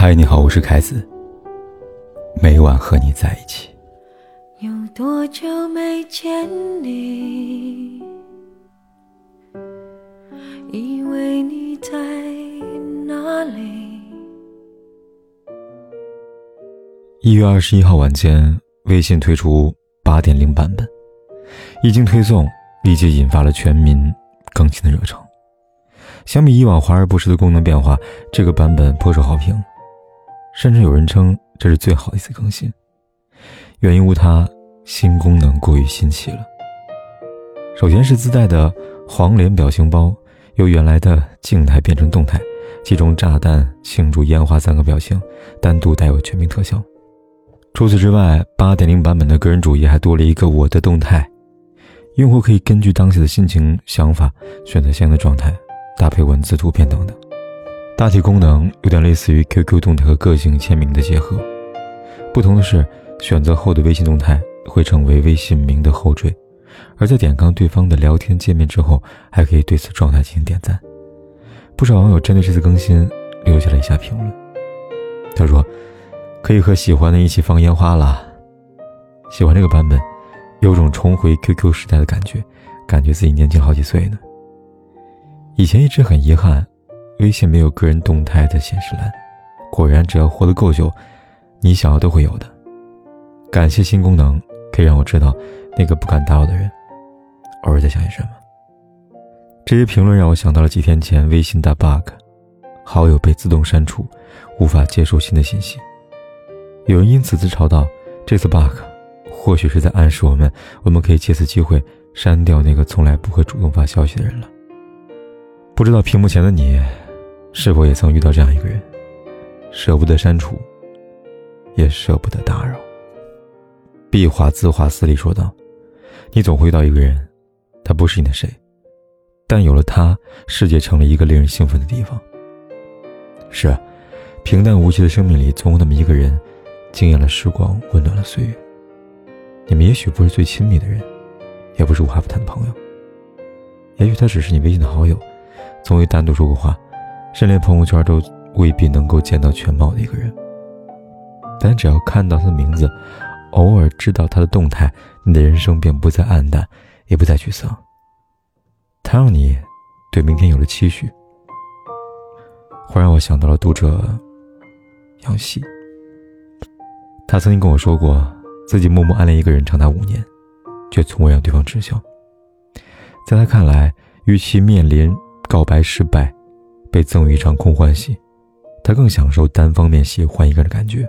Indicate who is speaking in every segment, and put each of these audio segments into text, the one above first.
Speaker 1: 嗨，你好，我是凯子。每晚和你在一起。
Speaker 2: 有多久没见你？以为你在哪里？
Speaker 1: 一月二十一号晚间，微信推出八点零版本，一经推送，立即引发了全民更新的热潮。相比以往华而不实的功能变化，这个版本颇受好评。甚至有人称这是最好一次更新，原因无他，新功能过于新奇了。首先是自带的黄脸表情包，由原来的静态变成动态，其中炸弹、庆祝、烟花三个表情单独带有全屏特效。除此之外，八点零版本的个人主页还多了一个我的动态，用户可以根据当下的心情、想法选择相应的状态，搭配文字、图片等等。大体功能有点类似于 QQ 动态和个性签名的结合，不同的是，选择后的微信动态会成为微信名的后缀，而在点开对方的聊天界面之后，还可以对此状态进行点赞。不少网友针对这次更新留下了一下评论：“他说，可以和喜欢的一起放烟花了，喜欢这个版本，有种重回 QQ 时代的感觉，感觉自己年轻好几岁呢。以前一直很遗憾。”微信没有个人动态的显示栏，果然只要活得够久，你想要都会有的。感谢新功能，可以让我知道那个不敢打扰的人偶尔在想些什么。这些评论让我想到了几天前微信大 bug，好友被自动删除，无法接收新的信息。有人因此自嘲道：“这次 bug 或许是在暗示我们，我们可以借此机会删掉那个从来不会主动发消息的人了。”不知道屏幕前的你。是否也曾遇到这样一个人，舍不得删除，也舍不得打扰？壁画自画肆里说道：“你总会遇到一个人，他不是你的谁，但有了他，世界成了一个令人兴奋的地方。”是啊，平淡无奇的生命里，总有那么一个人，惊艳了时光，温暖了岁月。你们也许不是最亲密的人，也不是无话不谈的朋友，也许他只是你微信的好友，从未单独说过话。甚至连朋友圈都未必能够见到全貌的一个人，但只要看到他的名字，偶尔知道他的动态，你的人生便不再黯淡，也不再沮丧。他让你对明天有了期许，忽然我想到了读者杨希，他曾经跟我说过，自己默默暗恋一个人长达五年，却从未让对方知晓。在他看来，与其面临告白失败，被赠予一场空欢喜，他更享受单方面喜欢一个人的感觉。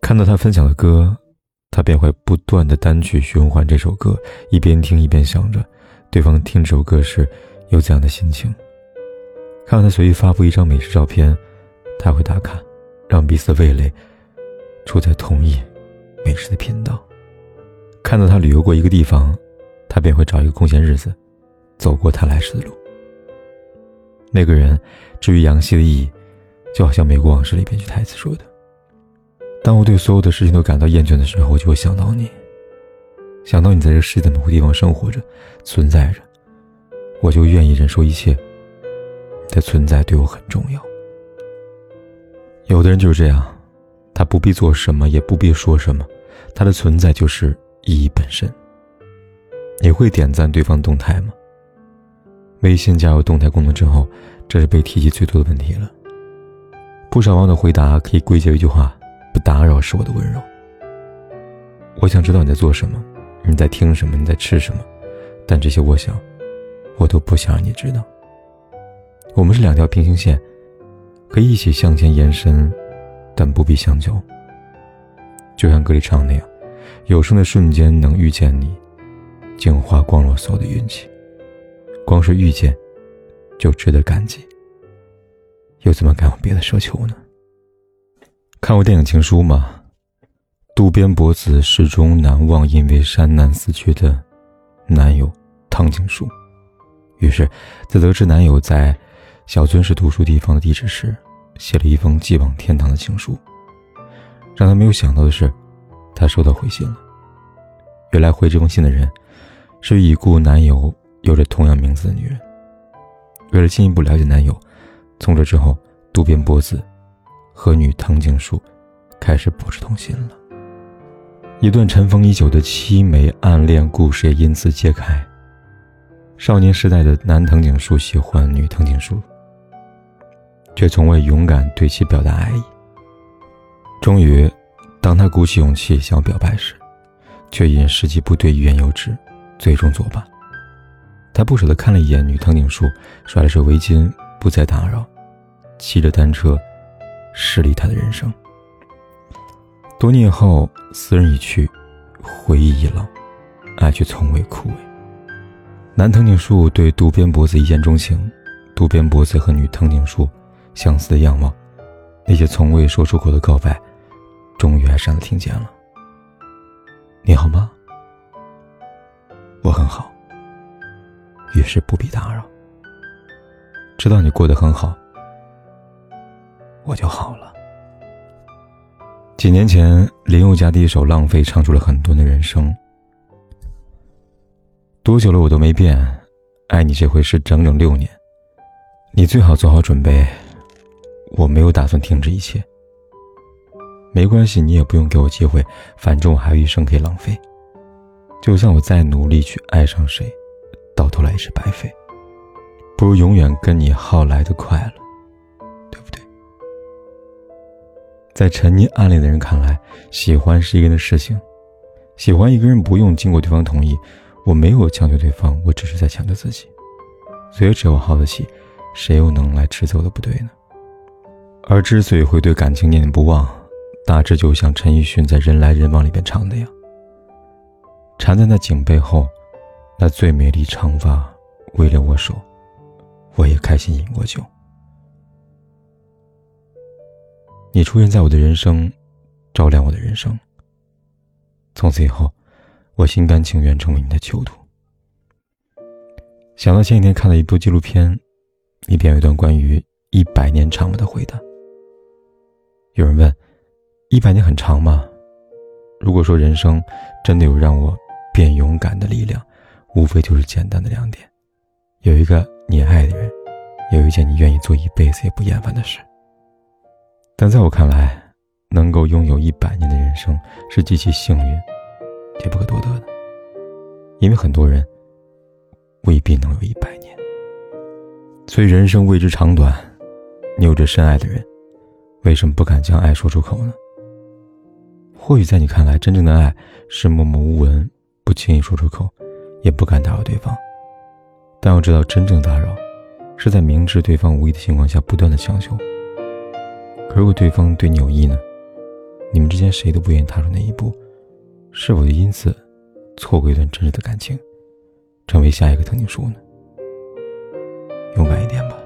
Speaker 1: 看到他分享的歌，他便会不断的单曲循环这首歌，一边听一边想着对方听这首歌时有怎样的心情。看到他随意发布一张美食照片，他会打卡，让彼此的味蕾处在同一美食的频道。看到他旅游过一个地方，他便会找一个空闲日子，走过他来时的路。那个人，至于杨希的意义，就好像《美国往事》里编剧台词说的：“当我对所有的事情都感到厌倦的时候，我就会想到你，想到你在这世界的某个地方生活着、存在着，我就愿意忍受一切。你的存在对我很重要。有的人就是这样，他不必做什么，也不必说什么，他的存在就是意义本身。你会点赞对方动态吗？”微信加入动态功能之后，这是被提及最多的问题了。不少网友的回答可以归结一句话：“不打扰是我的温柔。”我想知道你在做什么，你在听什么，你在吃什么，但这些我想，我都不想让你知道。我们是两条平行线，可以一起向前延伸，但不必相交。就像歌里唱那样：“有生的瞬间能遇见你，竟花光了所有的运气。”光是遇见，就值得感激。又怎么敢有别的奢求呢？看过电影《情书》吗？渡边博子始终难忘因为山难死去的男友汤景树，于是，在得知男友在小樽市读书地方的地址时，写了一封寄往天堂的情书。让他没有想到的是，他收到回信了。原来回这封信的人，是已故男友。有着同样名字的女人，为了进一步了解男友，从这之后，渡边博子和女藤井树开始不知同心了。一段尘封已久的凄美暗恋故事也因此揭开。少年时代的男藤井树喜欢女藤井树，却从未勇敢对其表达爱意。终于，当他鼓起勇气想表白时，却因时机不对、欲言又止，最终作罢。他不舍得看了一眼女藤井树，甩了甩围巾，不再打扰，骑着单车驶离他的人生。多年以后，斯人已去，回忆已老，爱却从未枯萎。男藤井树对渡边博子一见钟情，渡边博子和女藤井树相似的样貌，那些从未说出口的告白，终于还让他听见了。你好吗？我很好。于是不必打扰。知道你过得很好，我就好了。几年前，林宥嘉第一首《浪费》唱出了很多的人生。多久了我都没变，爱你这回是整整六年。你最好做好准备，我没有打算停止一切。没关系，你也不用给我机会，反正我还有一生可以浪费。就算我再努力去爱上谁。到头来也是白费，不如永远跟你耗来的快乐，对不对？在沉溺暗恋的人看来，喜欢是一个人的事情，喜欢一个人不用经过对方同意，我没有强求对方，我只是在强求自己。所以只要我耗得起，谁又能来指责我的不对呢？而之所以会对感情念念不忘，大致就像陈奕迅在《人来人往》里边唱的那样，缠在那颈背后。那最美丽长发，为了我手，我也开心饮过酒。你出现在我的人生，照亮我的人生。从此以后，我心甘情愿成为你的囚徒。想到前几天看了一部纪录片，里边有一段关于一百年长的回答。有人问：一百年很长吗？如果说人生真的有让我变勇敢的力量。无非就是简单的两点：有一个你爱的人，有一件你愿意做一辈子也不厌烦的事。但在我看来，能够拥有一百年的人生是极其幸运，也不可多得的。因为很多人未必能有一百年。所以人生未知长短，你有着深爱的人，为什么不敢将爱说出口呢？或许在你看来，真正的爱是默默无闻，不轻易说出口。也不敢打扰对方，但要知道，真正打扰，是在明知对方无意的情况下不断的强求。可如果对方对你有意呢？你们之间谁都不愿意踏出那一步，是否就因此错过一段真实的感情，成为下一个藤井树呢？勇敢一点吧，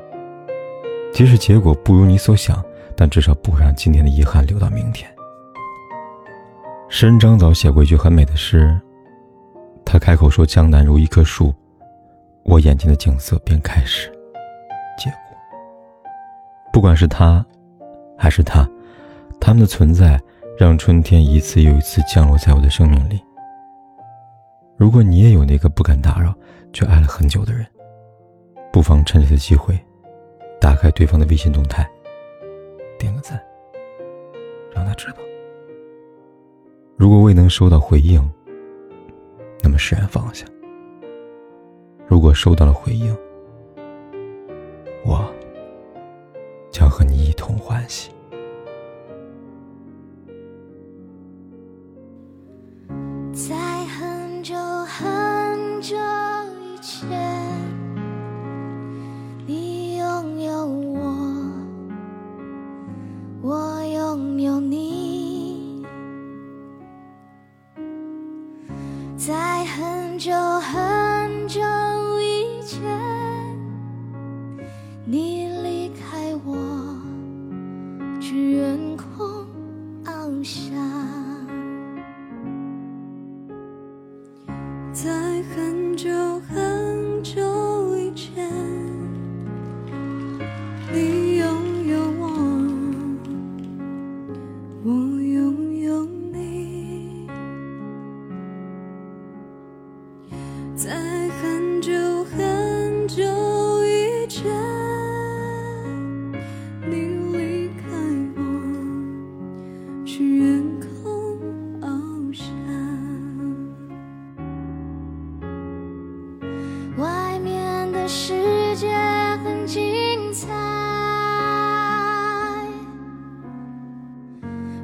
Speaker 1: 即使结果不如你所想，但至少不会让今天的遗憾留到明天。诗人张枣写过一句很美的诗。他开口说：“江南如一棵树，我眼前的景色便开始。”结果，不管是他，还是他，他们的存在让春天一次又一次降落在我的生命里。如果你也有那个不敢打扰却爱了很久的人，不妨趁这次机会，打开对方的微信动态，点个赞，让他知道。如果未能收到回应，我们释然放下。如果收到了回应，我将和你一同欢喜。
Speaker 2: 你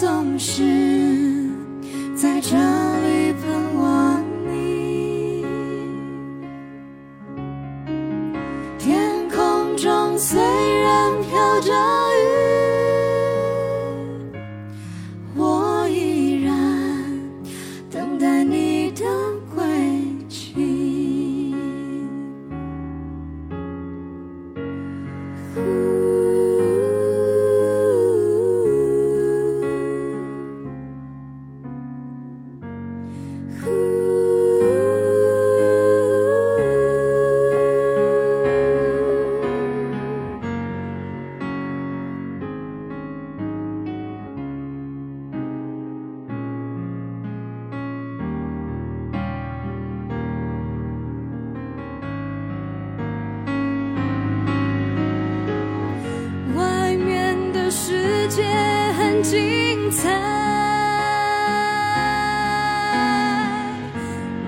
Speaker 2: 总是在这精彩，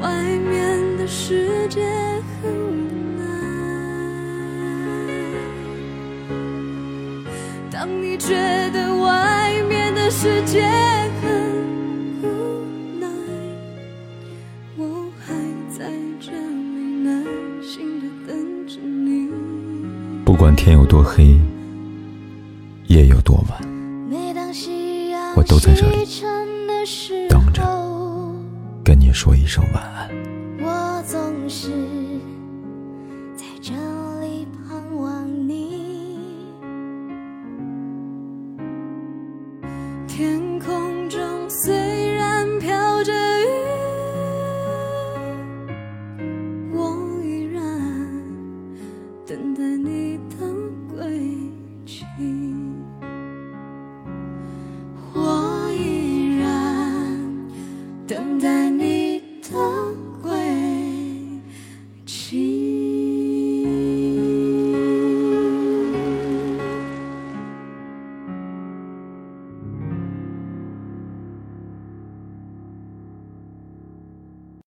Speaker 2: 外面的世界很无奈。当你觉得外面的世界很无奈，我还在这里耐心的等着你。
Speaker 1: 不管天有多黑，夜有多晚，
Speaker 2: 我都在这里
Speaker 1: 等着跟你说一声晚安。